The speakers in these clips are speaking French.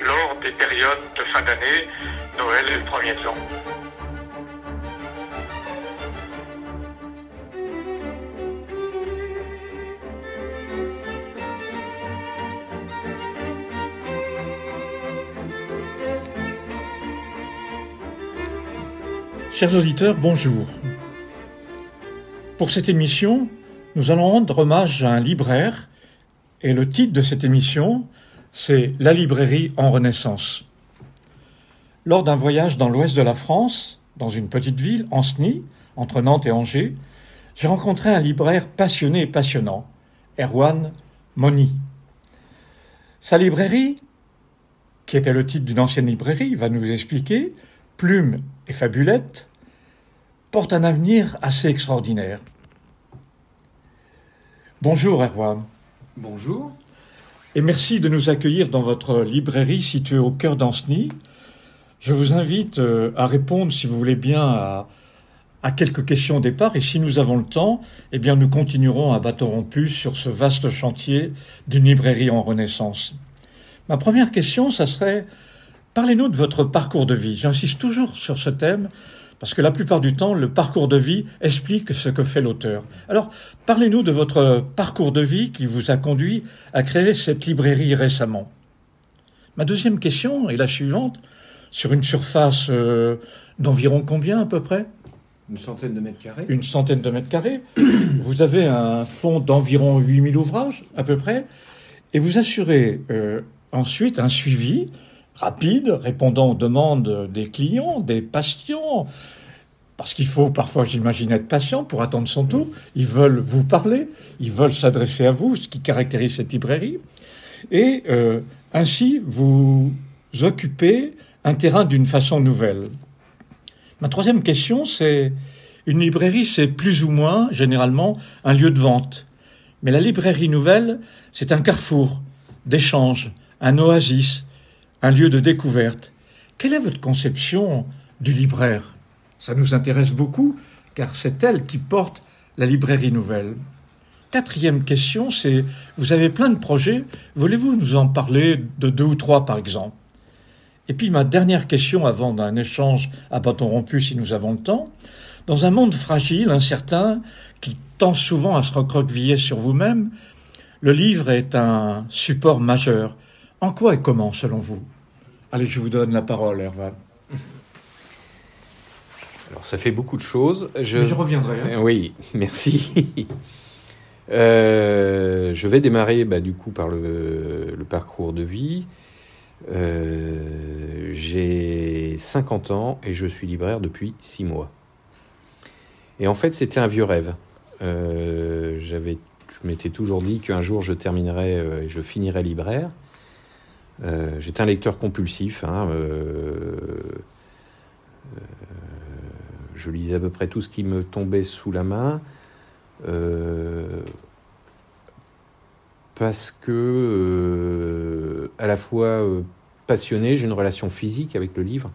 lors des périodes de fin d'année, Noël et le premier de l'an. Chers auditeurs, bonjour. Pour cette émission, nous allons rendre hommage à un libraire et le titre de cette émission, c'est La librairie en Renaissance. Lors d'un voyage dans l'ouest de la France, dans une petite ville, Ancenis, entre Nantes et Angers, j'ai rencontré un libraire passionné et passionnant, Erwan Moni. Sa librairie, qui était le titre d'une ancienne librairie, va nous expliquer, Plume et Fabulette, porte un avenir assez extraordinaire. Bonjour Erwan. Bonjour. Et merci de nous accueillir dans votre librairie située au cœur d'Ancenis. Je vous invite euh, à répondre, si vous voulez bien, à, quelques questions au départ. Et si nous avons le temps, eh bien, nous continuerons à bâton rompu sur ce vaste chantier d'une librairie en renaissance. Ma première question, ça serait Parlez-nous de votre parcours de vie. J'insiste toujours sur ce thème parce que la plupart du temps, le parcours de vie explique ce que fait l'auteur. Alors, parlez-nous de votre parcours de vie qui vous a conduit à créer cette librairie récemment. Ma deuxième question est la suivante. Sur une surface euh, d'environ combien à peu près? Une centaine de mètres carrés. Une centaine de mètres carrés. vous avez un fonds d'environ 8000 ouvrages à peu près. Et vous assurez euh, ensuite un suivi rapide, répondant aux demandes des clients, des patients. Parce qu'il faut parfois, j'imagine, être patient pour attendre son tour. Ils veulent vous parler, ils veulent s'adresser à vous, ce qui caractérise cette librairie. Et euh, ainsi, vous occupez un terrain d'une façon nouvelle. Ma troisième question, c'est une librairie, c'est plus ou moins, généralement, un lieu de vente. Mais la librairie nouvelle, c'est un carrefour d'échange, un oasis, un lieu de découverte. Quelle est votre conception du libraire? Ça nous intéresse beaucoup, car c'est elle qui porte la librairie nouvelle. Quatrième question, c'est, vous avez plein de projets, voulez-vous nous en parler de deux ou trois par exemple? Et puis ma dernière question avant d'un échange à bâton rompu si nous avons le temps, dans un monde fragile, incertain, qui tend souvent à se recroqueviller sur vous-même, le livre est un support majeur. En quoi et comment, selon vous? Allez, je vous donne la parole, Herval. Alors, ça fait beaucoup de choses. Je, Mais je reviendrai. Hein. Oui, merci. euh, je vais démarrer bah, du coup par le, le parcours de vie. Euh, J'ai 50 ans et je suis libraire depuis 6 mois. Et en fait, c'était un vieux rêve. Euh, J'avais, je m'étais toujours dit qu'un jour je terminerais et je finirais libraire. Euh, J'étais un lecteur compulsif. Hein, euh, euh, je lisais à peu près tout ce qui me tombait sous la main. Parce que, à la fois passionné, j'ai une relation physique avec le livre.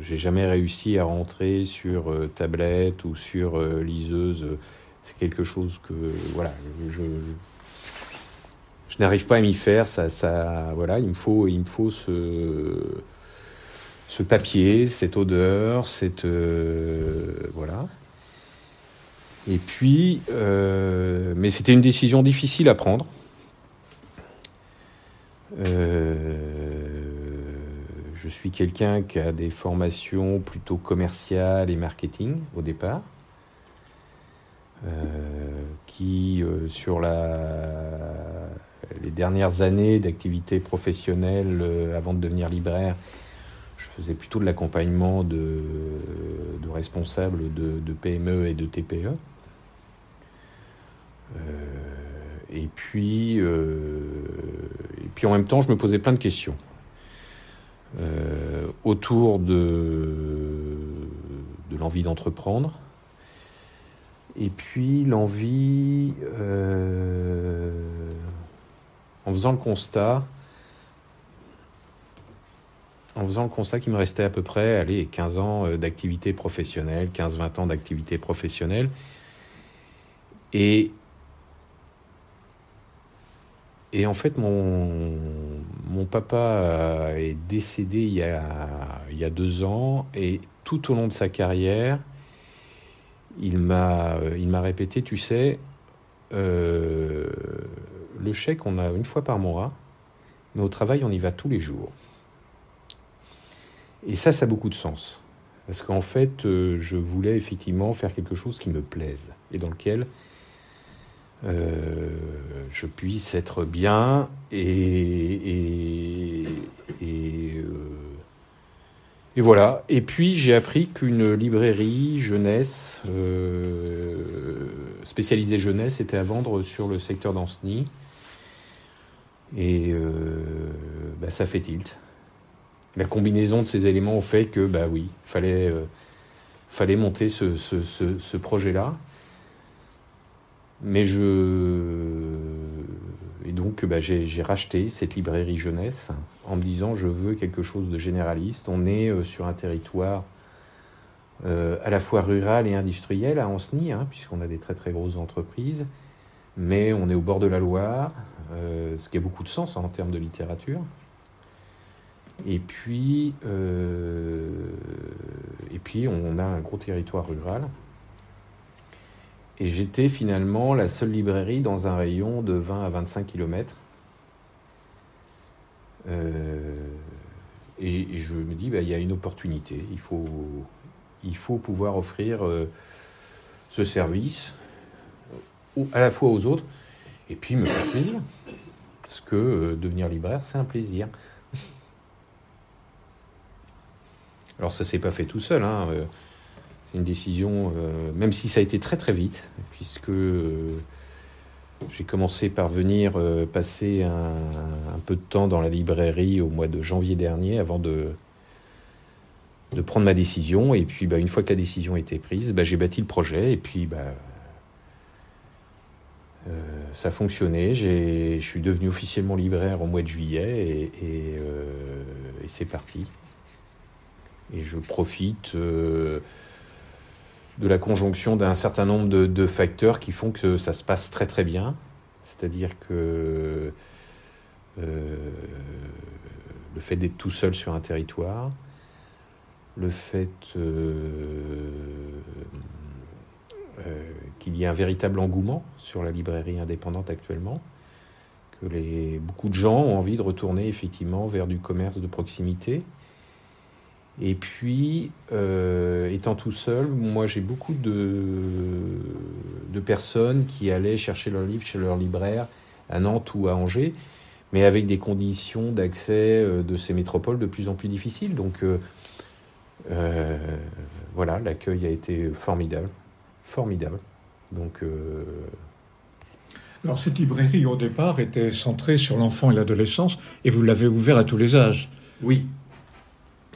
j'ai jamais réussi à rentrer sur tablette ou sur liseuse. C'est quelque chose que, voilà, je n'arrive pas à m'y faire. Ça, voilà, il me faut, il me faut ce, ce papier, cette odeur, cette voilà. Et puis, mais c'était une décision difficile à prendre. je suis quelqu'un qui a des formations plutôt commerciales et marketing au départ. Euh, qui, euh, sur la, les dernières années d'activité professionnelle euh, avant de devenir libraire, je faisais plutôt de l'accompagnement de, de, responsables de, PME et de TPE. et, puis, en même temps, je me posais plein de questions autour de, l'envie d'entreprendre, et puis l'envie, euh, en faisant le constat, en faisant le constat qu'il me restait à peu près allez, 15 ans euh, d'activité professionnelle, 15-20 ans d'activité professionnelle. Et, et en fait, mon, mon papa est décédé il y, a, deux ans, et tout au long de sa carrière, il m'a, il m'a répété, tu sais, euh, le chèque, on a une fois par mois, mais au travail, on y va tous les jours. Et ça, ça a beaucoup de sens. Parce qu'en fait, euh, je voulais effectivement faire quelque chose qui me plaise et dans lequel euh, je puisse être bien et, et, et voilà. Et puis j'ai appris qu'une librairie jeunesse, euh, spécialisée jeunesse, était à vendre sur le secteur d'Anceny. Et euh, bah, ça fait tilt. La combinaison de ces éléments fait que, bah oui, fallait, euh, fallait monter ce, ce, ce projet-là. Mais je. Et donc, bah, j'ai racheté cette librairie jeunesse en me disant je veux quelque chose de généraliste. On est euh, sur un territoire à la fois rural et industriel à Anceny, hein, puisqu'on a des très très grosses entreprises, mais on est au bord de la Loire, euh, ce qui a beaucoup de sens hein, en termes de littérature. Et puis, et puis on a un gros territoire rural. Et j'étais finalement la seule librairie dans un rayon de 20 à 25 kilomètres euh, et, je me dis, bah, il y a une opportunité. Il faut, il faut pouvoir offrir euh, ce service à la fois aux autres et puis me faire plaisir. Parce que euh, devenir libraire, c'est un plaisir. Alors ça s'est pas fait tout seul. Hein. C'est une décision, même si ça a été très très vite, puisque j'ai commencé par venir euh, passer un, peu de temps dans la librairie au mois de janvier dernier avant de, de prendre ma décision. Et puis, bah, une fois que la décision a été prise, bah, j'ai bâti le projet. Et puis, bah, euh, ça a fonctionné. Je suis devenu officiellement libraire au mois de juillet et, euh, c'est parti. Et je profite de la conjonction d'un certain nombre de, facteurs qui font que ça se passe très très bien. C'est-à-dire que euh, le fait d'être tout seul sur un territoire, le fait euh, euh, qu'il y ait un véritable engouement sur la librairie indépendante actuellement, que beaucoup de gens ont envie de retourner effectivement vers du commerce de proximité, et puis, euh, étant tout seul, moi j'ai beaucoup de, personnes qui allaient chercher leurs livres chez leur libraire à Nantes ou à Angers, mais avec des conditions d'accès euh, de ces métropoles de plus en plus difficiles. Donc euh, voilà, l'accueil a été formidable, formidable. Donc alors cette librairie au départ était centrée sur l'enfant et l'adolescence, et vous l'avez ouvert à tous les âges. Oui,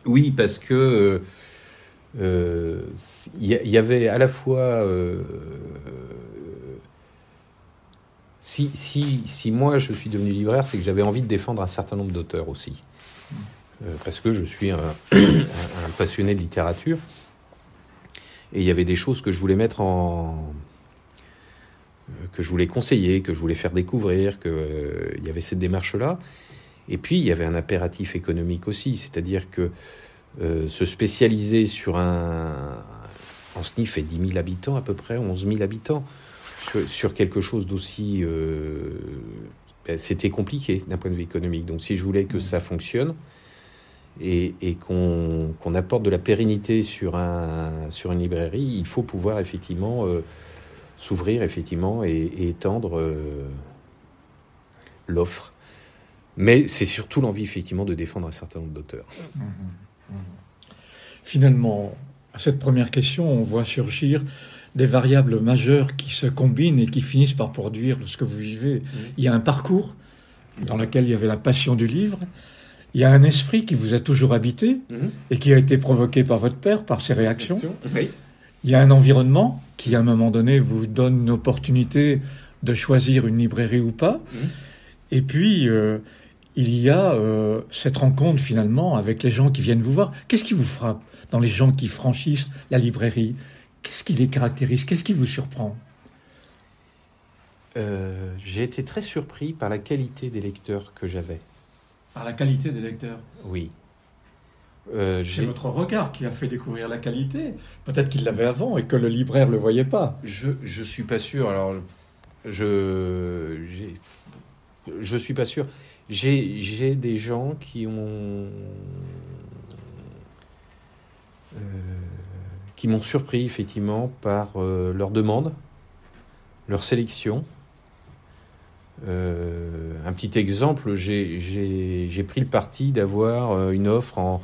oui, parce que il euh, y, avait à la fois euh, si, si, si, moi je suis devenu libraire, c'est que j'avais envie de défendre un certain nombre d'auteurs aussi. Euh, parce que je suis un, passionné de littérature. Et il y avait des choses que je voulais mettre en. que je voulais conseiller, que je voulais faire découvrir, qu'il y avait cette démarche-là. Et puis, il y avait un impératif économique aussi, c'est-à-dire que euh, se spécialiser sur un. En SNIF fait 10 000 habitants à peu près, 11 000 habitants, sur, sur quelque chose d'aussi. euh, ben, C'était compliqué d'un point de vue économique. Donc si je voulais que ça fonctionne et, et qu'on apporte de la pérennité sur, un, sur une librairie, il faut pouvoir effectivement euh, s'ouvrir effectivement et, et étendre euh, l'offre. Mais c'est surtout l'envie effectivement de défendre un certain nombre d'auteurs. Finalement, à cette première question, on voit surgir des variables majeures qui se combinent et qui finissent par produire ce que vous vivez. Il y a un parcours dans lequel il y avait la passion du livre. Il y a un esprit qui vous a toujours habité et qui a été provoqué par votre père, par ses réactions. Oui. Il y a un environnement qui, à un moment donné, vous donne une opportunité de choisir une librairie ou pas. Mhm. Et puis, euh, il y a euh, cette rencontre finalement avec les gens qui viennent vous voir. Qu'est-ce qui vous frappe dans les gens qui franchissent la librairie? Qu'est-ce qui les caractérise? Qu'est-ce qui vous surprend? Euh, J'ai été très surpris par la qualité des lecteurs que j'avais. Par la qualité des lecteurs. Oui. Euh, C'est votre regard qui a fait découvrir la qualité. Peut-être qu'il l'avait avant et que le libraire ne le voyait pas. Je je suis pas sûr. Alors je j'ai- je suis pas sûr. J'ai j'ai des gens qui ont euh, qui m'ont surpris effectivement par euh, leur demande, leur sélection. Euh, un petit exemple, j'ai- pris le parti d'avoir euh, une offre en,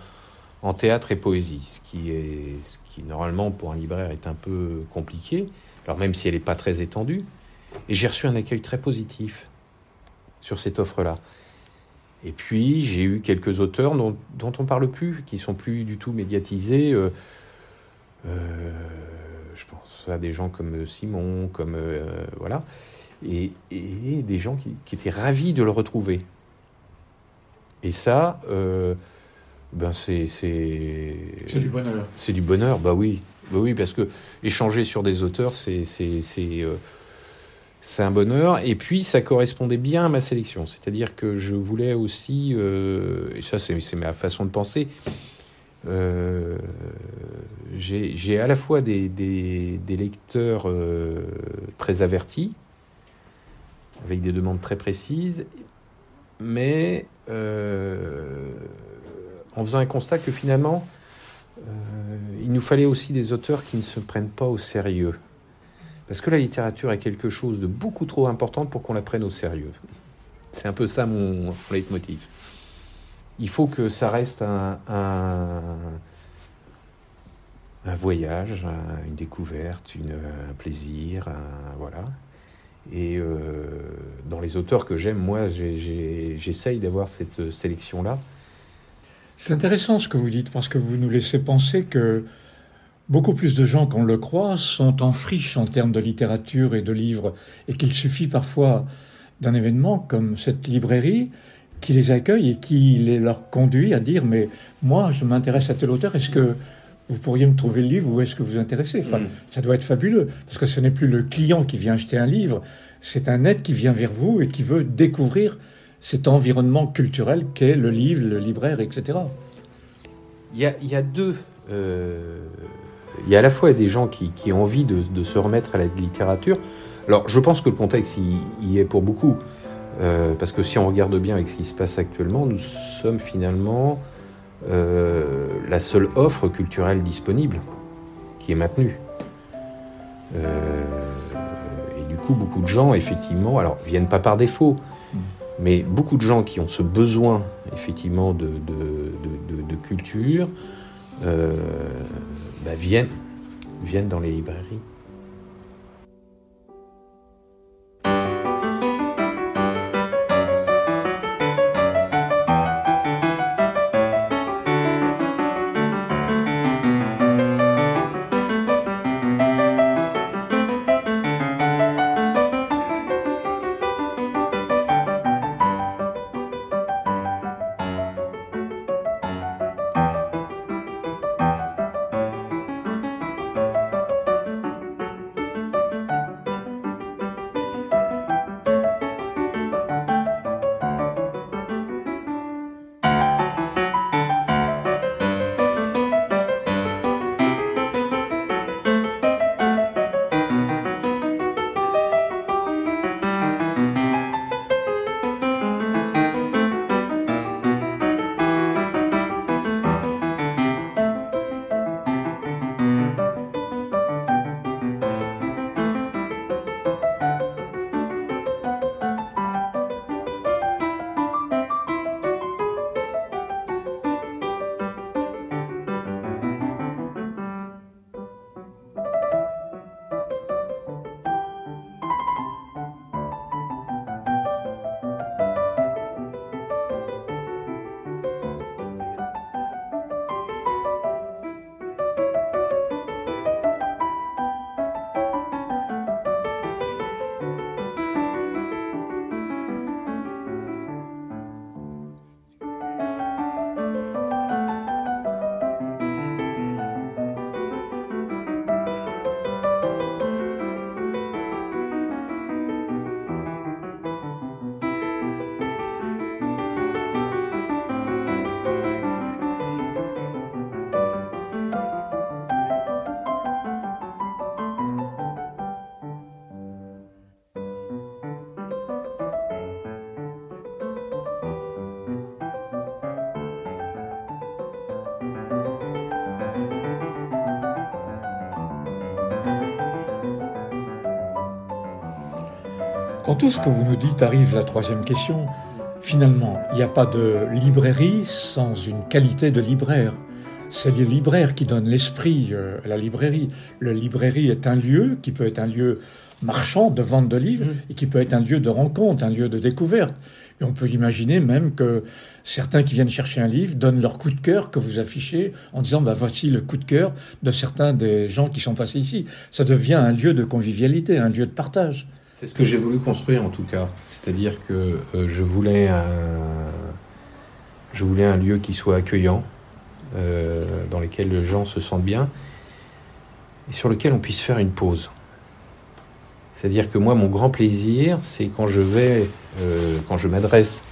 théâtre et poésie, ce qui est normalement pour un libraire est un peu compliqué. Alors même si elle n'est pas très étendue, et j'ai reçu un accueil très positif sur cette offre-là. Et puis j'ai eu quelques auteurs dont, on parle plus, qui sont plus du tout médiatisés. euh, je pense à des gens comme Simon, comme voilà, et, et des gens qui, qui étaient ravis de le retrouver. Et ça, euh, ben c'est c'est du bonheur. c'est du bonheur, bah oui, bah oui, parce que échanger sur des auteurs, c'est c'est c'est euh, c'est un bonheur. Et puis ça correspondait bien à ma sélection, c'est-à-dire que je voulais aussi, euh, et ça c'est c'est ma façon de penser. euh, j'ai j'ai à la fois des, des, des lecteurs euh, très avertis, avec des demandes très précises, mais euh, en faisant un constat que finalement, euh, il nous fallait aussi des auteurs qui ne se prennent pas au sérieux. Parce que la littérature est quelque chose de beaucoup trop important pour qu'on la prenne au sérieux. C'est un peu ça mon, leitmotiv. Il faut que ça reste un, voyage, un- une découverte, un plaisir, voilà. Et euh, dans les auteurs que j'aime, moi, j'essaye d'avoir cette sélection-là. C'est intéressant ce que vous dites parce que vous nous laissez penser que beaucoup plus de gens qu'on le croit sont en friche en termes de littérature et de livres et qu'il suffit parfois d'un événement comme cette librairie qui les accueille et qui les leur conduit à dire mais moi je m'intéresse à tel auteur est-ce que vous pourriez me trouver le livre ou est-ce que vous vous intéressez? Enfin, Mm. Ça doit être fabuleux parce que ce n'est plus le client qui vient acheter un livre, c'est un être qui vient vers vous et qui veut découvrir cet environnement culturel qu'est le livre, le libraire, etc. Il y a, il y a deux. euh, il y a à la fois des gens qui, qui ont envie de, de se remettre à la littérature. Alors, je pense que le contexte y, y est pour beaucoup. Euh, parce que si on regarde bien avec ce qui se passe actuellement, nous sommes finalement la seule offre culturelle disponible qui est maintenue. Euh, et du coup, beaucoup de gens, effectivement, alors viennent pas par défaut, mais beaucoup de gens qui ont ce besoin, effectivement, de, de, de- de- de culture, euh, bah, viennent, viennent dans les librairies. Quand tout ce que vous nous dites arrive la troisième question, finalement, il n'y a pas de librairie sans une qualité de libraire. C'est le libraire qui donne l'esprit euh, à la librairie. Le librairie est un lieu qui peut être un lieu marchand de vente de livres Mmh. et qui peut être un lieu de rencontre, un lieu de découverte. Et on peut imaginer même que certains qui viennent chercher un livre donnent leur coup de cœur que vous affichez en disant bah, voici le coup de cœur de certains des gens qui sont passés ici. Ça devient un lieu de convivialité, un lieu de partage. C'est ce que j'ai voulu construire en tout cas. C'est-à-dire que euh, je voulais un, lieu qui soit accueillant, euh, dans lequel les gens se sentent bien et sur lequel on puisse faire une pause. C'est-à-dire que moi, mon grand plaisir, c'est quand je vais, euh, quand je m'adresse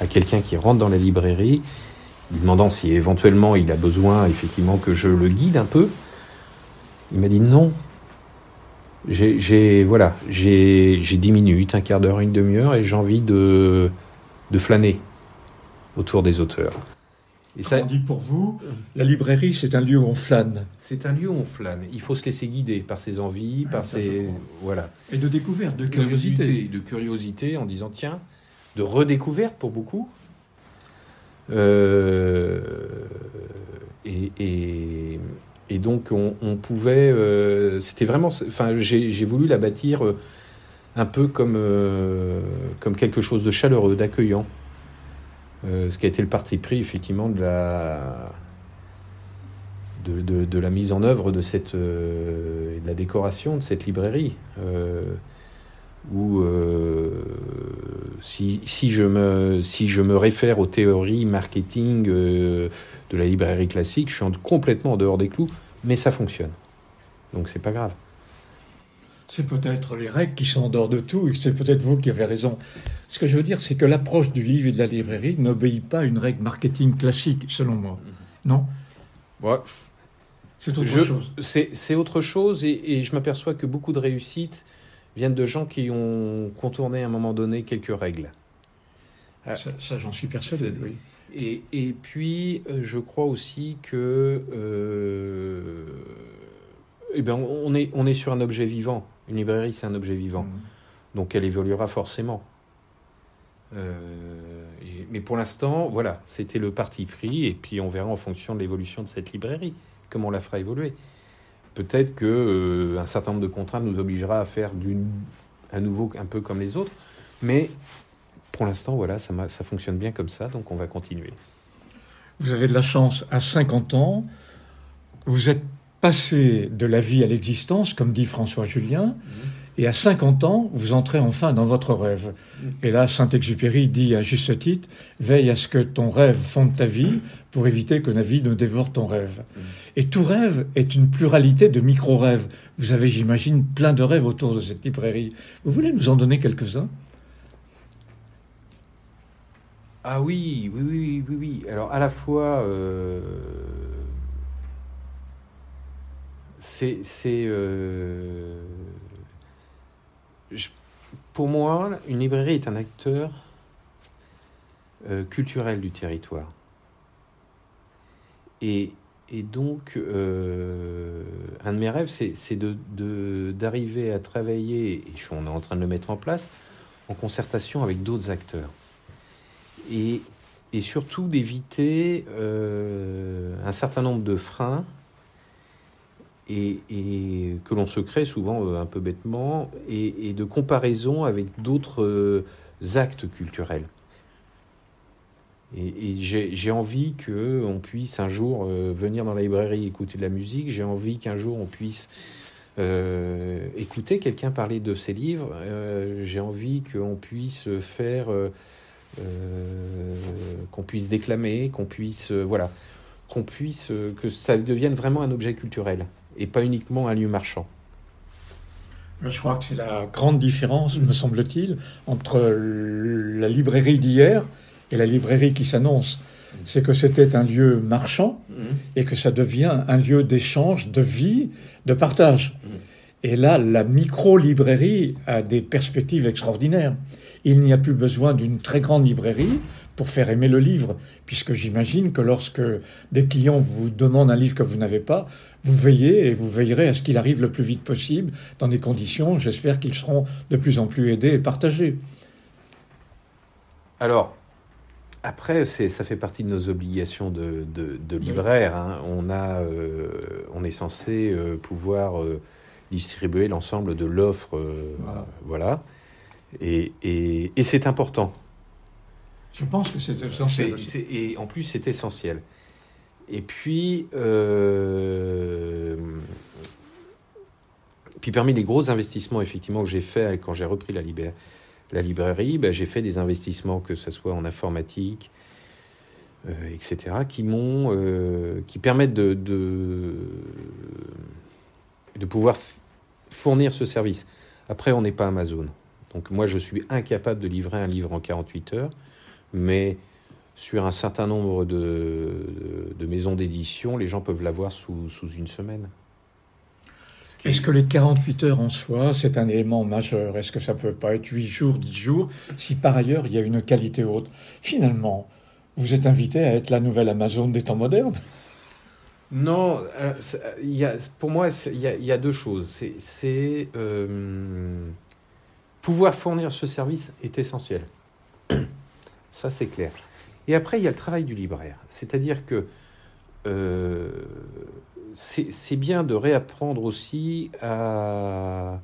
à quelqu'un qui rentre dans la librairie, lui demandant si éventuellement il a besoin effectivement que je le guide un peu. Il m'a dit non, j'ai, voilà, j'ai, j'ai 10 minutes, un quart d'heure, une demi-heure, et j'ai envie de, de flâner autour des auteurs. Et ça, On dit pour vous, la librairie c'est un lieu où on flâne c'est un lieu où on flâne. Il faut se laisser guider par ses envies, par ça, je ses, voilà, et de découverte, de curiosité, curiosité. de curiosité, en disant tiens, de redécouverte pour beaucoup. Euh, et, et, et donc on, pouvait, euh, c'était vraiment, enfin j'ai, voulu la bâtir euh, un peu comme euh, comme quelque chose de chaleureux, d'accueillant. Ce qui a été le parti pris effectivement de la de, de- la mise en œuvre de cette et de la décoration de cette librairie où si, si je me si je me réfère aux théories marketing de la librairie classique je suis en- complètement en dehors des clous mais ça fonctionne donc c'est pas grave C'est peut-être les règles qui sont en dehors de tout, et c'est peut-être vous qui avez raison. Ce que je veux dire, c'est que l'approche du livre et de la librairie n'obéit pas à une règle marketing classique, selon moi. Non? Ouais, C'est autre Je- chose. C'est autre chose et, et je m'aperçois que beaucoup de réussites viennent de gens qui ont contourné à un moment donné quelques règles. Ça, ça, j'en suis persuadé, oui. Et, et puis, euh, je crois aussi que euh, eh ben, on, est, on est sur un objet vivant. Une librairie, c'est un objet vivant. Donc, elle évoluera forcément. Euh, et- mais pour l'instant, voilà, c'était le parti pris. Et puis, on verra en fonction de l'évolution de cette librairie, comment on la fera évoluer. Peut-être que euh, un certain nombre de contraintes nous obligera à faire d'une, à nouveau un peu comme les autres. Mais pour l'instant, voilà, ça, ça fonctionne bien comme ça, donc on va continuer. Vous avez de la chance, à 50 ans, vous êtes passé de la vie à l'existence, comme dit François Julien, et à 50 ans, vous entrez enfin dans votre rêve. Et là, Saint-Exupéry dit à juste titre, veille à ce que ton rêve fonde ta vie pour éviter que la vie ne dévore ton rêve. Et tout rêve est une pluralité de micro-rêves. Vous avez, j'imagine, plein de rêves autour de cette librairie. Vous voulez nous en donner quelques-uns? Ah oui, oui, oui, oui, oui. Alors à la fois, euh, c'est, euh, pour moi, une librairie est un acteur euh, culturel du territoire. Et, donc, un de mes rêves, c'est, d'arriver à travailler, et on est en train de le mettre en place, en concertation avec d'autres acteurs et, et surtout d'éviter euh, un certain nombre de freins et, et que l'on se crée souvent euh, un peu bêtement et, de comparaison avec d'autres euh, actes culturels. Et, j'ai envie qu'on puisse un jour venir dans la librairie écouter de la musique, j'ai envie qu'un jour on puisse écouter quelqu'un parler de ses livres, j'ai envie qu'on puisse faire... euh, qu'on puisse déclamer, qu'on puisse, euh, voilà, qu'on puisse, euh, que ça devienne vraiment un objet culturel et pas uniquement un lieu marchand. Je crois que c'est la grande différence, me semble-t-il, entre la librairie d'hier et la librairie qui s'annonce. C'est que c'était un lieu marchand et que ça devient un lieu d'échange, de vie, de partage. Et là, la micro-librairie a des perspectives extraordinaires. Il n'y a plus besoin d'une très grande librairie pour faire aimer le livre, puisque j'imagine que lorsque des clients vous demandent un livre que vous n'avez pas, vous veillez et vous veillerez à ce qu'il arrive le plus vite possible, dans des conditions, j'espère qu'ils seront de plus en plus aidés et partagés. Alors, après, ça fait partie de nos obligations de, de, libraire. Hein. On, a, euh, on est censé euh, pouvoir euh, distribuer l'ensemble de l'offre. Voilà. Et, et, et c'est important. Je pense que c'est essentiel. et en plus, c'est essentiel. Et puis, puis parmi les gros investissements effectivement que j'ai fait quand j'ai repris la, librairie, la librairie, ben, j'ai fait des investissements, que ce soit en informatique, euh, etc., qui m'ont, euh, qui permettent de, de, de pouvoir fournir ce service. Après, on n'est pas Amazon. Donc moi, je suis incapable de livrer un livre en 48 heures, mais sur un certain nombre de, de, maisons d'édition, les gens peuvent l'avoir sous, sous une semaine. Est-ce que les 48 heures en soi, c'est un élément majeur? Est-ce que ça peut pas être 8 jours, 10 jours, si par ailleurs il y a une qualité haute Finalement, vous êtes invité à être la nouvelle Amazon des temps modernes Non, il y a, pour moi, il y, a, deux choses. C'est euh, pouvoir fournir ce service est essentiel. Ça, c'est clair. Et après, il y a le travail du libraire. C'est-à-dire que euh, c'est bien de réapprendre aussi à,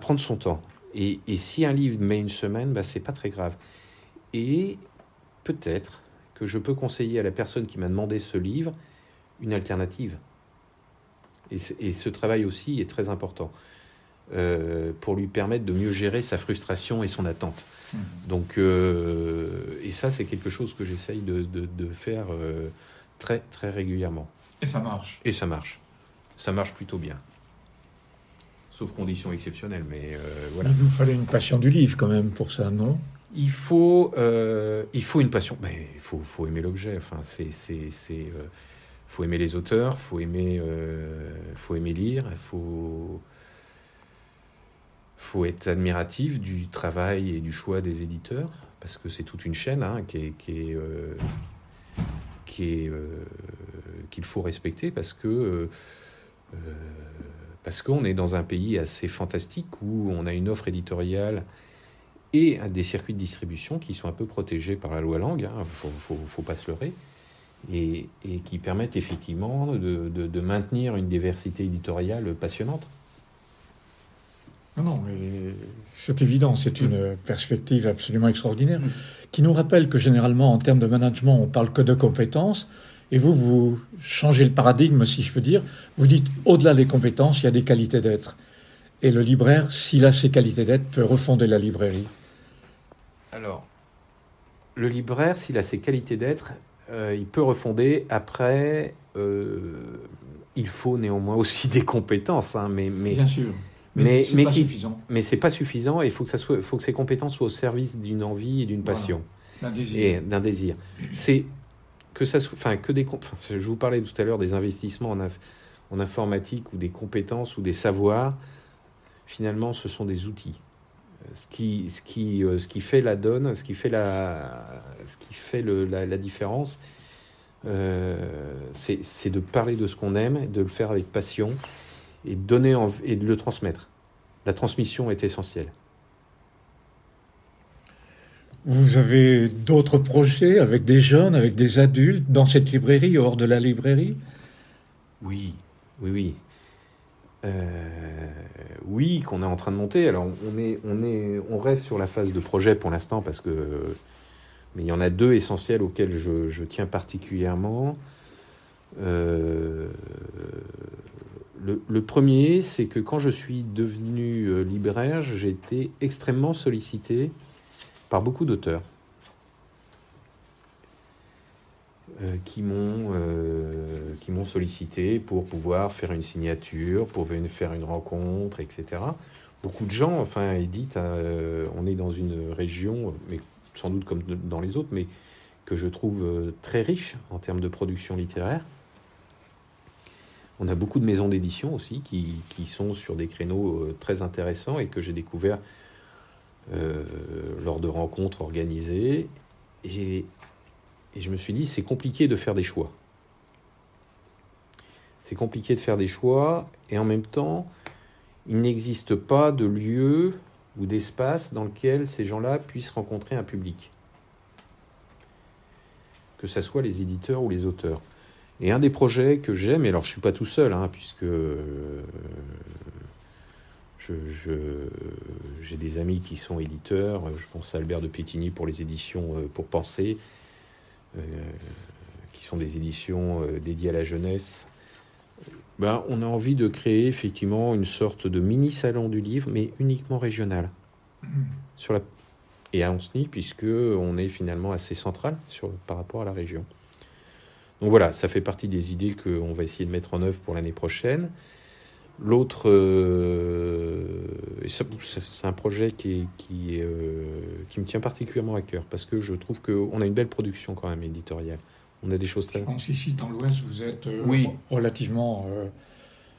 prendre son temps. Et, si un livre met une semaine, bah, c'est pas très grave. Et peut-être que je peux conseiller à la personne qui m'a demandé ce livre une alternative. Et, ce travail aussi est très important euh, pour lui permettre de mieux gérer sa frustration et son attente. Mmh. Donc, euh, et ça, c'est quelque chose que j'essaye de, faire euh, très, très régulièrement. Et ça marche. Et ça marche. Ça marche plutôt bien. Sauf conditions exceptionnelles, mais euh, voilà. Il vous fallait une passion du livre quand même pour ça, non? Il faut, euh, il faut une passion. Ben, il faut, faut aimer l'objet. Enfin, c'est, c'est, c'est, euh, faut aimer les auteurs. Faut aimer, faut aimer lire. Il faut, faut être admiratif du travail et du choix des éditeurs, parce que c'est toute une chaîne hein, est euh, qu'il faut respecter parce que euh, euh, qu'on est dans un pays assez fantastique où on a une offre éditoriale et des circuits de distribution qui sont un peu protégés par la loi langue, il hein, faut, pas se leurrer, et, qui permettent effectivement de, maintenir une diversité éditoriale passionnante. Non, non, c'est évident, c'est une perspective absolument extraordinaire qui nous rappelle que généralement, en termes de management, on parle que de compétences. Et vous, vous changez le paradigme, si je peux dire. Vous dites, au-delà des compétences, il y a des qualités d'être. Et le libraire, s'il a ces qualités d'être, peut refonder la librairie. Alors, le libraire, s'il a ses qualités d'être, euh, il peut refonder. Après, euh, il faut néanmoins aussi des compétences. Hein, mais, mais, Bien sûr. Mais, mais, pas suffisant. Mais c'est pas suffisant et il faut que, ça soit, faut que ces compétences soient au service d'une envie et d'une passion. D'un désir. Et d'un désir. C'est que ça soit, enfin, que des, je vous parlais tout à l'heure des investissements en, en informatique ou des compétences ou des savoirs. Finalement, ce sont des outils. Ce qui, ce qui, euh, ce qui fait la donne, ce qui fait la, ce qui fait le, la, la, différence, euh, c'est de parler de ce qu'on aime, de le faire avec passion et donner et de le transmettre. La transmission est essentielle. Vous avez d'autres projets avec des jeunes, avec des adultes dans cette librairie, hors de la librairie? Oui, oui, oui. Euh, oui, qu'on est en train de monter. Alors, on, est, on, est, on reste sur la phase de projet pour l'instant parce que. Mais il y en a deux essentiels auxquels je, je tiens particulièrement. Euh, le, premier, c'est que quand je suis devenu euh, libraire, j'ai été extrêmement sollicité par beaucoup d'auteurs euh, qui m'ont euh, qui m'ont sollicité pour pouvoir faire une signature, pour venir faire une rencontre, etc. Beaucoup de gens, enfin, éditent. on est dans une région, mais sans doute comme dans les autres, mais que je trouve très riche en termes de production littéraire. On a beaucoup de maisons d'édition aussi qui, sont sur des créneaux euh, très intéressants et que j'ai découvert euh, lors de rencontres organisées. Et, je me suis dit, c'est compliqué de faire des choix. c'est compliqué de faire des choix, et en même temps, il n'existe pas de lieu ou d'espace dans lequel ces gens-là puissent rencontrer un public. Que ce soit les éditeurs ou les auteurs. Et un des projets que j'aime, et alors je ne suis pas tout seul, hein, puisque euh, j'ai des amis qui sont éditeurs, je pense à Albert de Pétigny pour les éditions euh, Pour Penser, euh, qui sont des éditions dédiées à la jeunesse. Ben, on a envie de créer effectivement une sorte de mini salon du livre, mais uniquement régional. Sur la... Et à Onsny, puisque on est finalement assez central sur... par rapport à la région. Donc voilà, ça fait partie des idées qu'on va essayer de mettre en œuvre pour l'année prochaine. L'autre, euh, c'est un projet qui, qui, euh, qui, me tient particulièrement à cœur parce que je trouve qu'on a une belle production quand même éditoriale. On a des choses très. Je pense ici dans l'Ouest, vous êtes euh, oui. relativement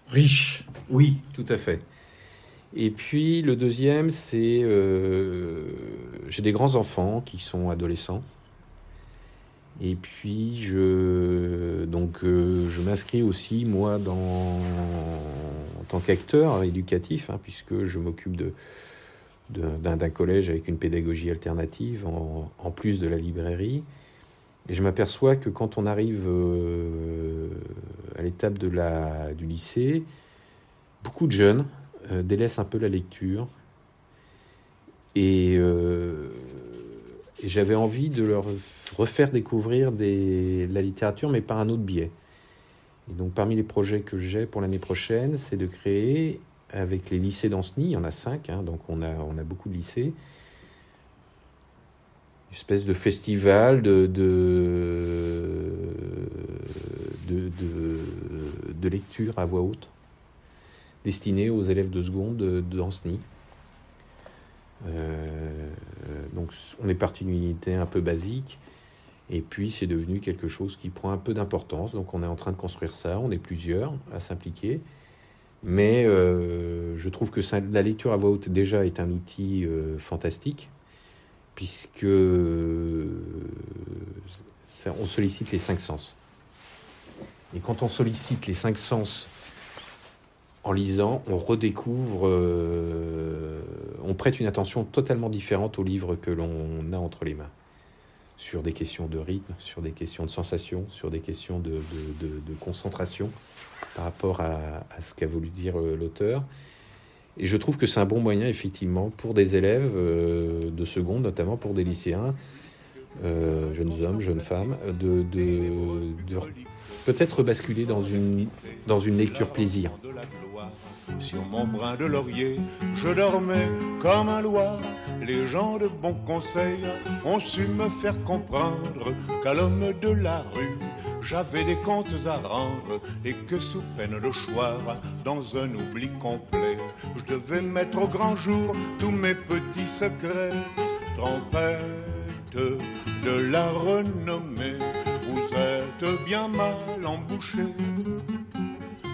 riche. Oui, tout à fait. Et puis le deuxième, c'est j'ai des grands enfants qui sont adolescents. Et puis je donc je m'inscris aussi moi dans en tant qu'acteur éducatif, hein, puisque je m'occupe de d'un collège avec une pédagogie alternative en, en, plus de la librairie. Et je m'aperçois que quand on arrive euh, à l'étape du lycée, beaucoup de jeunes euh, délaissent un peu la lecture. Et, euh, j'avais envie de leur refaire découvrir la littérature, mais par un autre biais. Et donc parmi les projets que j'ai pour l'année prochaine, c'est de créer avec les lycées d'Anceny, il y en a cinq, hein, donc on a, beaucoup de lycées, une espèce de festival de, de, lecture à voix haute, destiné aux élèves de seconde d'Anceny. Euh, donc on est parti d'une unité un peu basique. Et puis c'est devenu quelque chose qui prend un peu d'importance. Donc on est en train de construire ça. On est plusieurs à s'impliquer. Mais euh, je trouve que la lecture à voix haute déjà est un outil euh, fantastique puisque ça, on sollicite les cinq sens. Et quand on sollicite les cinq sens en lisant, on redécouvre, on prête une attention totalement différente au livre que l'on a entre les mains. Sur des questions de rythme, sur des questions de sensation, sur des questions de, concentration par rapport à, ce qu'a voulu dire euh, l'auteur. Et je trouve que c'est un bon moyen, effectivement, pour des élèves euh, de seconde, notamment pour des lycéens, jeunes hommes, jeunes femmes, de, peut-être basculer dans une lecture plaisir. Sur mon brin de laurier, je dormais comme un loir. Les gens de bons conseils ont su me faire comprendre qu'à l'homme de la rue, j'avais des comptes à rendre et que sous peine de choix, dans un oubli complet, je devais mettre au grand jour tous mes petits secrets. Trompette de la renommée, vous êtes bien mal embouché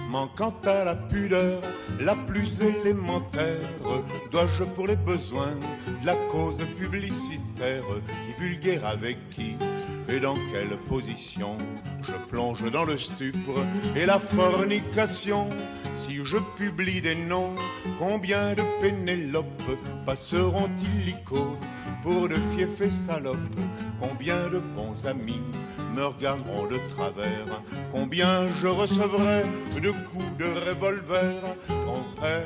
manquant à la pudeur la plus élémentaire, dois-je pour les besoins de la cause publicitaire divulguer avec qui et dans quelle position je plonge dans le stupre et la fornication Si je publie des noms, combien de Pénélope passeront illico pour de fiefs et salopes? Combien de bons amis me regarderont de travers? Combien je recevrai de coups de revolver? Trompette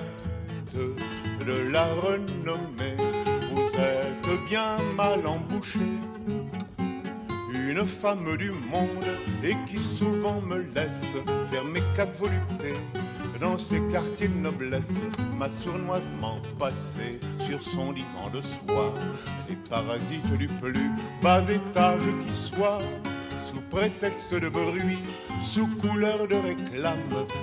de la renommée, vous êtes bien mal embouché une femme du monde et qui souvent me laisse faire mes quatre voluptés dans ces quartiers de noblesse, m'a sournoisement passé sur son divan de soie les parasites du plus bas étage qui soit. Sous prétexte de bruit, sous couleur de réclame,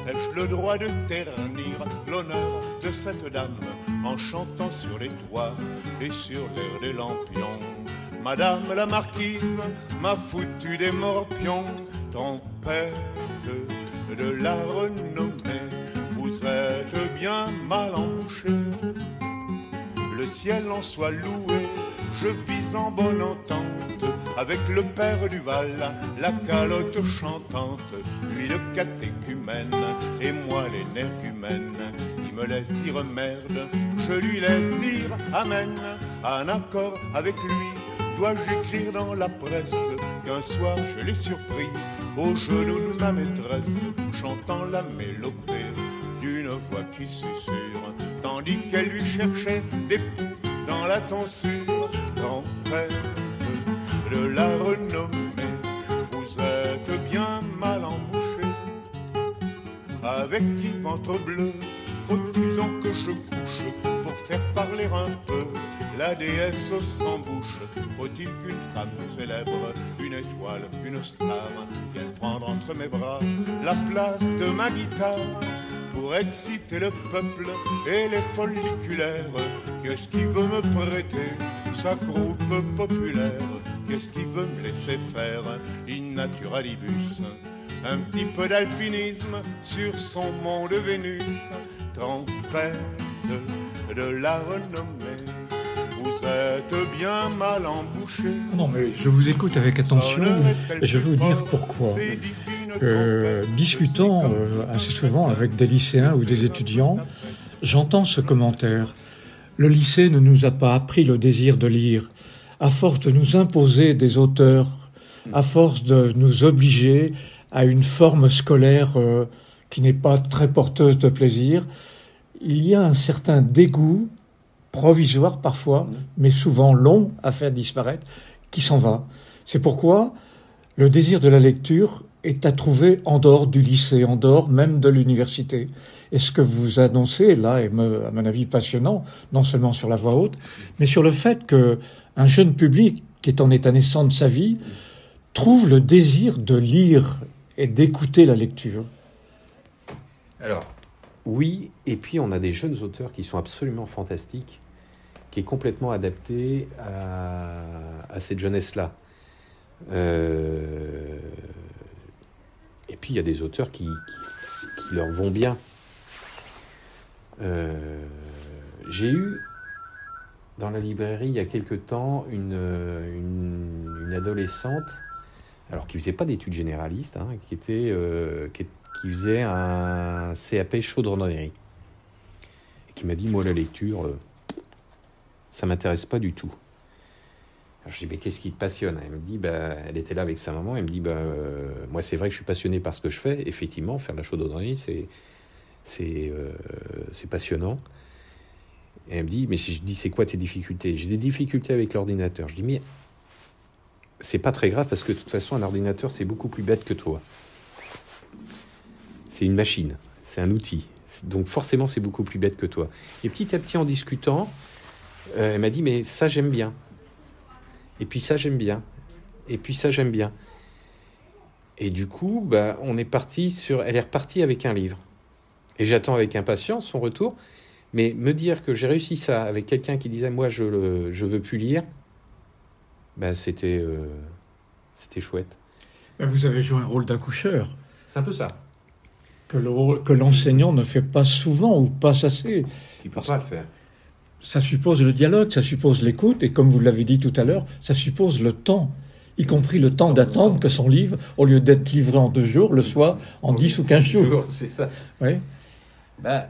ai-je le droit de ternir l'honneur de cette dame en chantant sur les toits et sur l'air des lampions? Madame la marquise m'a foutu des morpions, tempête de la renommée. Vous êtes bien mal embouché. Le ciel en soit loué, je vis en bon entente avec le père du Val, la calotte chantante, lui le catéchumène, et moi l'énergumène, qui me laisse dire merde, je lui laisse dire amen, en accord avec lui. Dois-je écrire dans la presse qu'un soir je l'ai surpris au genou de ma maîtresse, chantant la mélopée d'une voix qui susurre, tandis qu'elle lui cherchait des dans la tonsure. Tempête de la renommée, vous êtes bien mal embouché. Avec qui ventre bleu faut-il donc que je couche pour faire parler un peu la déesse sans bouche? Faut-il qu'une femme célèbre, une étoile, une star vienne prendre entre mes bras la place de ma guitare? Pour exciter le peuple et les folliculaires. Qu'est-ce qui veut me prêter sa groupe populaire? Qu'est-ce qui veut me laisser faire? In naturalibus. Un petit peu d'alpinisme sur son mont de Vénus. Tempête de la renommée. Vous êtes bien mal embouché. Non, mais je vous écoute avec attention et je vais vous dire pourquoi. Euh, discutant euh, assez souvent avec des lycéens ou des étudiants, j'entends ce commentaire. Le lycée ne nous a pas appris le désir de lire. À force de nous imposer des auteurs, à force de nous obliger à une forme scolaire euh, qui n'est pas très porteuse de plaisir, il y a un certain dégoût provisoire parfois, mais souvent long à faire disparaître, qui s'en va. C'est pourquoi le désir de la lecture est à trouver en dehors du lycée, en dehors même de l'université. Et ce que vous annoncez là est, à mon avis, passionnant, non seulement sur la voix haute, mais sur le fait que un jeune public qui est en état naissant de sa vie trouve le désir de lire et d'écouter la lecture. Alors, oui, et puis on a des jeunes auteurs qui sont absolument fantastiques, qui est complètement adapté à, à cette jeunesse-là. Euh, puis il y a des auteurs qui, qui, leur vont bien. Euh, j'ai eu dans la librairie il y a quelque temps une, une, adolescente, alors qui faisait pas d'études généralistes, hein, qui, était, euh, qui, faisait un CAP chaudronnerie. Et qui m'a dit Moi, la lecture, euh, ça m'intéresse pas du tout. Je dis, mais qu'est-ce qui te passionne? Elle me dit, bah, elle était là avec sa maman, elle me dit, bah, moi c'est vrai que je suis passionné par ce que je fais. Effectivement, faire la chaudronnerie, c'est, c'est, euh, c'est passionnant. Et elle me dit, mais si je dis, c'est quoi tes difficultés? J'ai des difficultés avec l'ordinateur. Je dis, mais c'est pas très grave parce que de toute façon, un ordinateur, c'est beaucoup plus bête que toi. C'est une machine, c'est un outil. Donc forcément, c'est beaucoup plus bête que toi. Et petit à petit, en discutant, euh, elle m'a dit, mais ça, j'aime bien. Et puis ça, j'aime bien. Et puis ça, j'aime bien. Et du coup, bah, on est parti sur. Elle est repartie avec un livre. Et j'attends avec impatience son retour. Mais me dire que j'ai réussi ça avec quelqu'un qui disait moi je le, je veux plus lire, bah, c'était euh, c'était chouette. Vous avez joué un rôle d'accoucheur. C'est un peu ça. Que l'enseignant ne fait pas souvent ou pas assez. Il peut pas faire ça suppose le dialogue, ça suppose l'écoute, et comme vous l'avez dit tout à l'heure, ça suppose le temps, y compris le temps d'attendre que son livre, au lieu d'être livré en deux jours, le soit en dix ou quinze jours. C'est ça. Oui. Ben,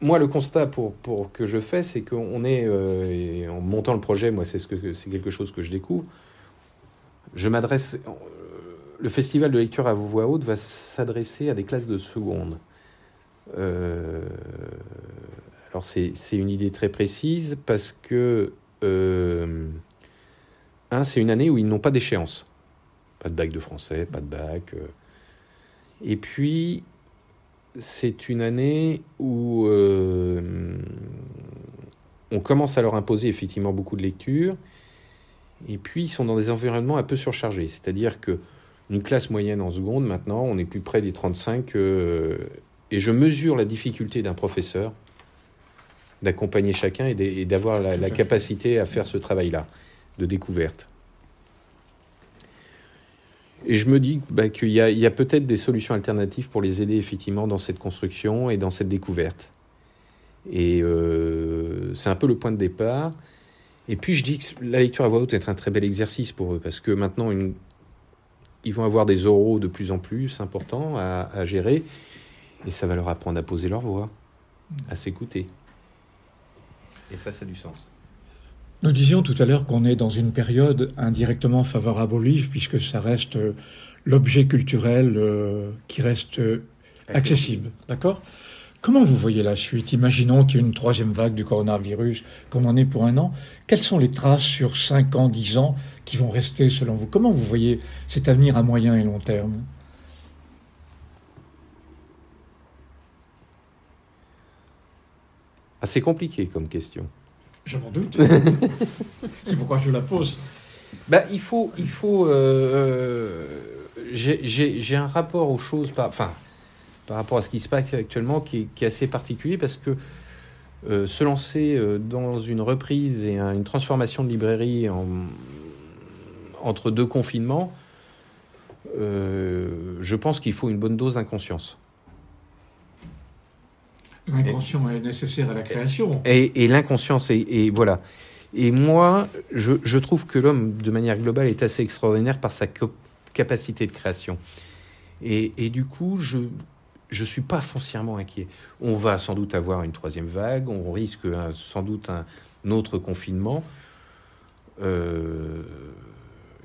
moi, le constat pour, pour que je fais, c'est qu'on est, euh, en montant le projet, moi, c'est ce que, c'est quelque chose que je découvre. Je m'adresse. Le festival de lecture à voix haute va s'adresser à des classes de seconde. Euh, alors c'est une idée très précise parce que, euh, un, c'est une année où ils n'ont pas d'échéance. Pas de bac de français, pas de bac. Euh. Et puis, c'est une année où euh, on commence à leur imposer effectivement beaucoup de lecture. Et puis, ils sont dans des environnements un peu surchargés. C'est-à-dire que une classe moyenne en seconde, maintenant, on est plus près des 35. et je mesure la difficulté d'un professeur d'accompagner chacun et d'avoir la, capacité à faire ce travail-là de découverte. Et je me dis bah, qu'il y a, peut-être des solutions alternatives pour les aider effectivement dans cette construction et dans cette découverte. Et euh, c'est un peu le point de départ. Et puis je dis que la lecture à voix haute est un très bel exercice pour eux, parce que maintenant, une... ils vont avoir des oraux de plus en plus importants à, à gérer, et ça va leur apprendre à poser leur voix, à s'écouter. Et ça, ça a du sens. Nous disions tout à l'heure qu'on est dans une période indirectement favorable au livre, puisque ça reste euh, l'objet culturel euh, qui reste euh, accessible. D'accord? Comment vous voyez la suite? Imaginons qu'il y ait une troisième vague du coronavirus, qu'on en ait pour un an. Quelles sont les traces sur 5 ans, 10 ans qui vont rester selon vous? Comment vous voyez cet avenir à moyen et long terme? Assez compliqué comme question. Je m'en doute. C'est pourquoi je la pose. Bah, il faut, il faut. euh, J'ai un rapport aux choses, par, enfin, par rapport à ce qui se passe actuellement, qui est, qui est assez particulier parce que euh, se lancer euh, dans une reprise et un- une transformation de librairie en, entre deux confinements, euh, je pense qu'il faut une bonne dose d'inconscience. L'inconscient est nécessaire à la création. Et, et l'inconscience, et, et voilà. Et moi, je, trouve que l'homme, de manière globale, est assez extraordinaire par sa capacité de création. Et, et du coup, je je suis pas foncièrement inquiet. On va sans doute avoir une troisième vague, on risque sans doute un autre confinement. Euh,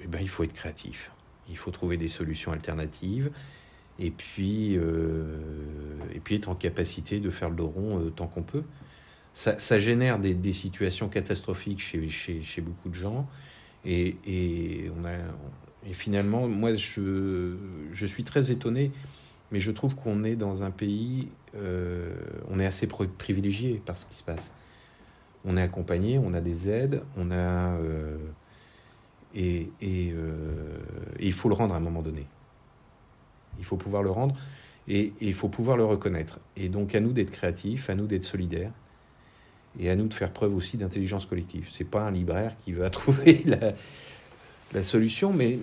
eh ben, il faut être créatif. Il faut trouver des solutions alternatives. Et puis, euh, et puis être en capacité de faire le rond euh, tant qu'on peut ça, génère des, situations catastrophiques chez, chez, chez beaucoup de gens. Et, et, on a, et finalement, moi, je, je suis très étonné, mais je trouve qu'on est dans un pays, euh, on est assez privilégié par ce qui se passe. On est accompagné, on a des aides, on a. et et il faut le rendre à un moment donné. Il faut pouvoir le rendre et, il faut pouvoir le reconnaître. Et donc, à nous d'être créatifs, à nous d'être solidaires et à nous de faire preuve aussi d'intelligence collective. C'est pas un libraire qui va trouver la, solution, mais,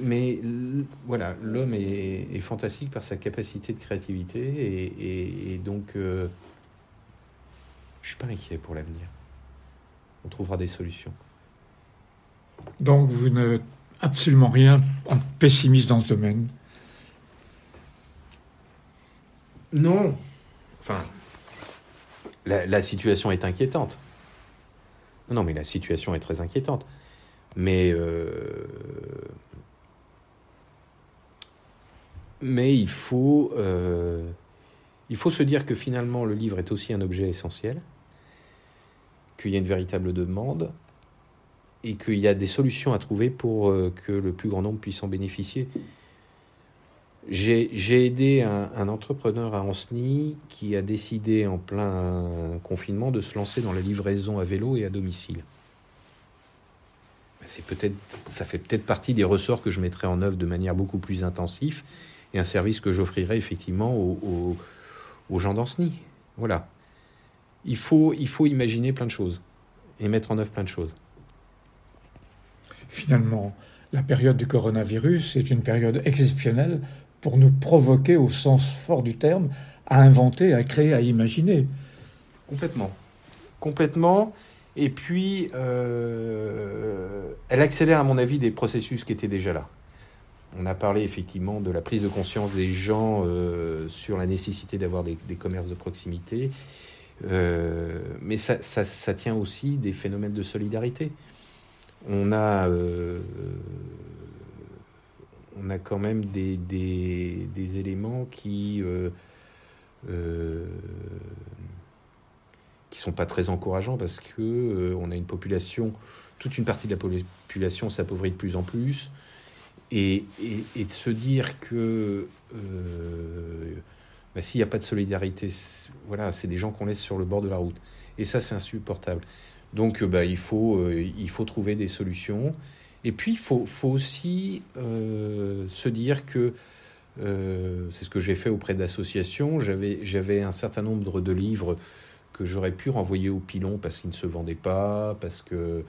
voilà, l'homme est, fantastique par sa capacité de créativité et donc euh, je suis pas inquiet pour l'avenir. On trouvera des solutions. Donc vous n'êtes absolument rien en pessimiste dans ce domaine. Non. Enfin, la, situation est inquiétante. Non, mais la situation est très inquiétante. Mais, euh, il faut, euh, il faut se dire que finalement le livre est aussi un objet essentiel, qu'il y a une véritable demande et qu'il y a des solutions à trouver pour euh, que le plus grand nombre puisse en bénéficier. J'ai aidé un, entrepreneur à Anceny qui a décidé en plein confinement de se lancer dans la livraison à vélo et à domicile. C'est peut-être, ça fait peut-être partie des ressorts que je mettrai en œuvre de manière beaucoup plus intensive et un service que j'offrirai effectivement aux gens d'Anceny. Voilà. Il faut, il faut imaginer plein de choses et mettre en œuvre plein de choses. Finalement, la période du coronavirus est une période exceptionnelle pour nous provoquer, au sens fort du terme, à inventer, à créer, à imaginer. Complètement. Complètement. Et puis, euh, elle accélère, à mon avis, des processus qui étaient déjà là. On a parlé effectivement de la prise de conscience des gens euh, sur la nécessité d'avoir des, commerces de proximité. Euh, mais ça, tient aussi des phénomènes de solidarité. On a, on a quand même des, des- éléments qui, euh, euh, sont pas très encourageants parce que euh, on a une population, toute une partie de la population s'appauvrit de plus en plus, et, et- de se dire que euh, bah, s'il n'y a pas de solidarité, voilà, c'est des gens qu'on laisse sur le bord de la route, et ça c'est insupportable. Donc bah, il faut il faut trouver des solutions, et puis il faut, aussi euh, se dire que euh, c'est ce que j'ai fait auprès d'associations. J'avais, un certain nombre de livres que j'aurais pu renvoyer au pilon parce qu'ils ne se vendaient pas, parce que.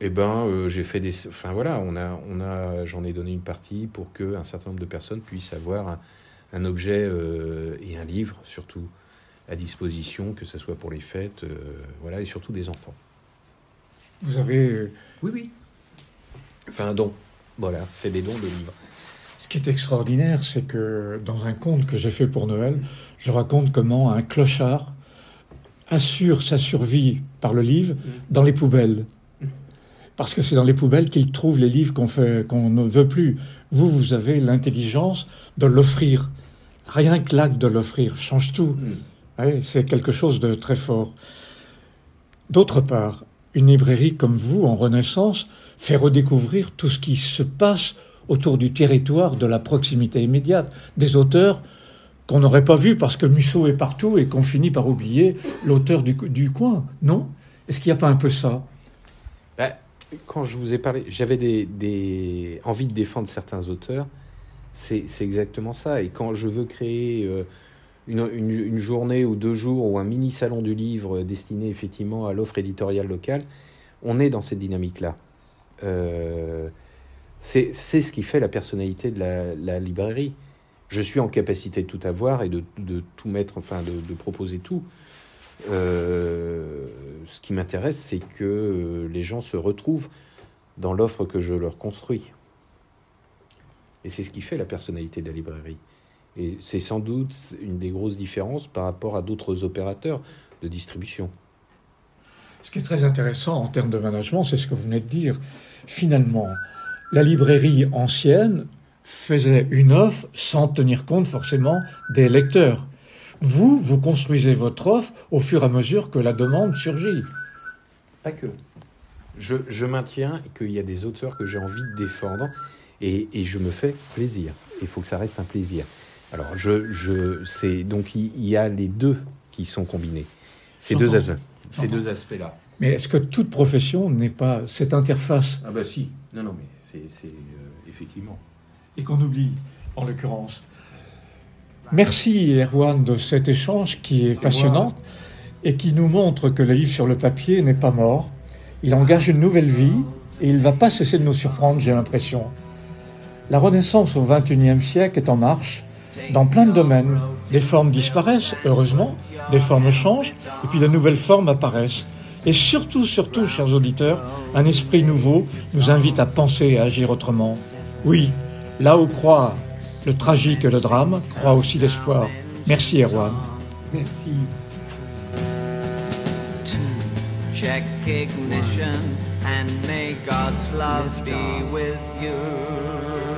Eh ben, euh, j'ai fait des. Enfin voilà, on a, on a, j'en ai donné une partie pour que un certain nombre de personnes puissent avoir un, un objet et un livre surtout à disposition, que ce soit pour les fêtes, voilà, et surtout des enfants. Vous avez. Oui, oui. Fait un don. Voilà, fait des dons de livres. Ce qui est extraordinaire, c'est que dans un conte que j'ai fait pour Noël, je raconte comment un clochard assure sa survie par le livre dans les poubelles. Parce que c'est dans les poubelles qu'il trouve les livres qu'on fait, qu'on ne veut plus. Vous, vous avez l'intelligence de l'offrir. Rien que l'acte de l'offrir change tout. Ouais, c'est quelque chose de très fort. D'autre part, une librairie comme vous, en Renaissance, fait redécouvrir tout ce qui se passe autour du territoire de la proximité immédiate, des auteurs qu'on n'aurait pas vus parce que Musso est partout et qu'on finit par oublier l'auteur du, coin, non? Est-ce qu'il n'y a pas un peu ça? Bah, quand je vous ai parlé, j'avais des, de défendre certains auteurs. C'est c'est exactement ça. Et quand je veux créer euh, une, journée ou deux jours ou un mini salon du livre destiné effectivement à l'offre éditoriale locale, on est dans cette dynamique-là. Euh, c'est ce qui fait la personnalité de la, librairie. Je suis en capacité de tout avoir et de, tout mettre, enfin de, de proposer tout. Euh, ce qui m'intéresse, c'est que euh, les gens se retrouvent dans l'offre que je leur construis. Et c'est ce qui fait la personnalité de la librairie. Et c'est sans doute une des grosses différences par rapport à d'autres opérateurs de distribution. Ce qui est très intéressant en termes de management, c'est ce que vous venez de dire. Finalement, la librairie ancienne faisait une offre sans tenir compte forcément des lecteurs. Vous, vous construisez votre offre au fur et à mesure que la demande surgit. Pas que. Je, je maintiens qu'il y a des auteurs que j'ai envie de défendre et, et je me fais plaisir. Il faut que ça reste un plaisir. Alors, je, je, c'est, donc il y a les deux qui sont combinés. Ces deux, as- ces deux aspects-là. Mais est-ce que toute profession n'est pas cette interface? Ah bah si. Non, non, mais c'est, c'est euh, effectivement. et qu'on oublie, en l'occurrence Merci Erwan de cet échange qui est, C'est passionnant et qui nous montre que le livre sur le papier n'est pas mort. Il engage une nouvelle vie et il ne va pas cesser de nous surprendre, j'ai l'impression. La Renaissance au XXIe siècle est en marche dans plein de domaines. Des formes disparaissent, heureusement, des formes changent, et puis de nouvelles formes apparaissent. Et surtout, surtout, chers auditeurs, un esprit nouveau nous invite à penser et à agir autrement. Oui, là où croit le tragique et le drame, croit aussi l'espoir. Merci Erwan. Merci. check ignition and may God's love be with you.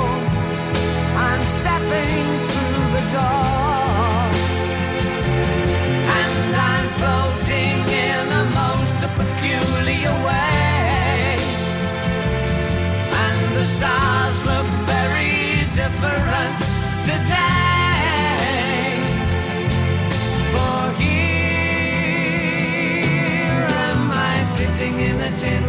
Stepping through the door. And I'm floating in most peculiar way. And the stars look very different today. Sitting in a tin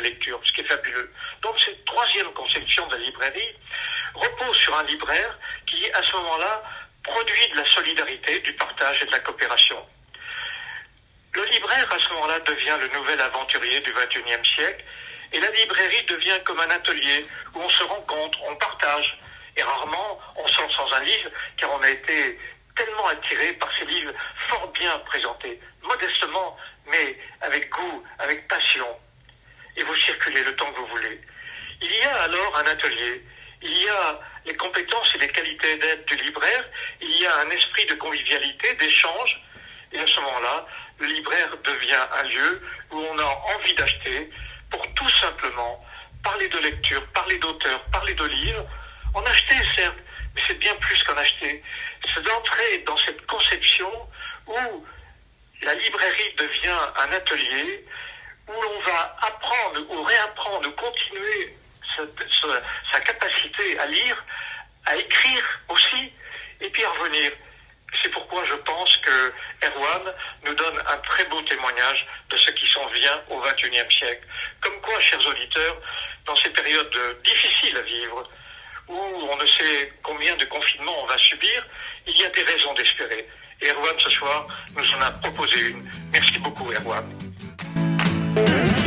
lecture, ce qui est fabuleux. Donc cette troisième conception de la librairie repose sur un libraire qui, à ce moment-là, produit de la solidarité, du partage et de la coopération. Le libraire, à ce moment-là, devient le nouvel aventurier du XXIe siècle, et la librairie devient comme un atelier où on se rencontre, on partage, et rarement on sort sans un livre, car on a été tellement attiré par ces livres fort bien présentés, modestement, mais avec goût, avec passion. Et vous circulez le temps que vous voulez. Il y a alors un atelier, il y a les compétences et les qualités d'aide du libraire, il y a un esprit de convivialité, d'échange, et à ce moment-là, le libraire devient un lieu où on a envie d'acheter pour tout simplement parler de lecture, parler d'auteur, parler de livres, en acheter certes, mais c'est bien plus qu'en acheter. C'est d'entrer dans cette conception où la librairie devient un atelier où l'on va apprendre ou réapprendre continuer sa, capacité à lire, à écrire aussi, et puis à revenir. C'est pourquoi je pense que Erwan nous donne un très beau témoignage de ce qui s'en vient au XXIe siècle. Comme quoi, chers auditeurs, dans ces périodes difficiles à vivre, où on ne sait combien de confinements on va subir, il y a des raisons d'espérer. Et Erwan, ce soir, nous en a proposé une. Merci beaucoup, Erwan. Thank you.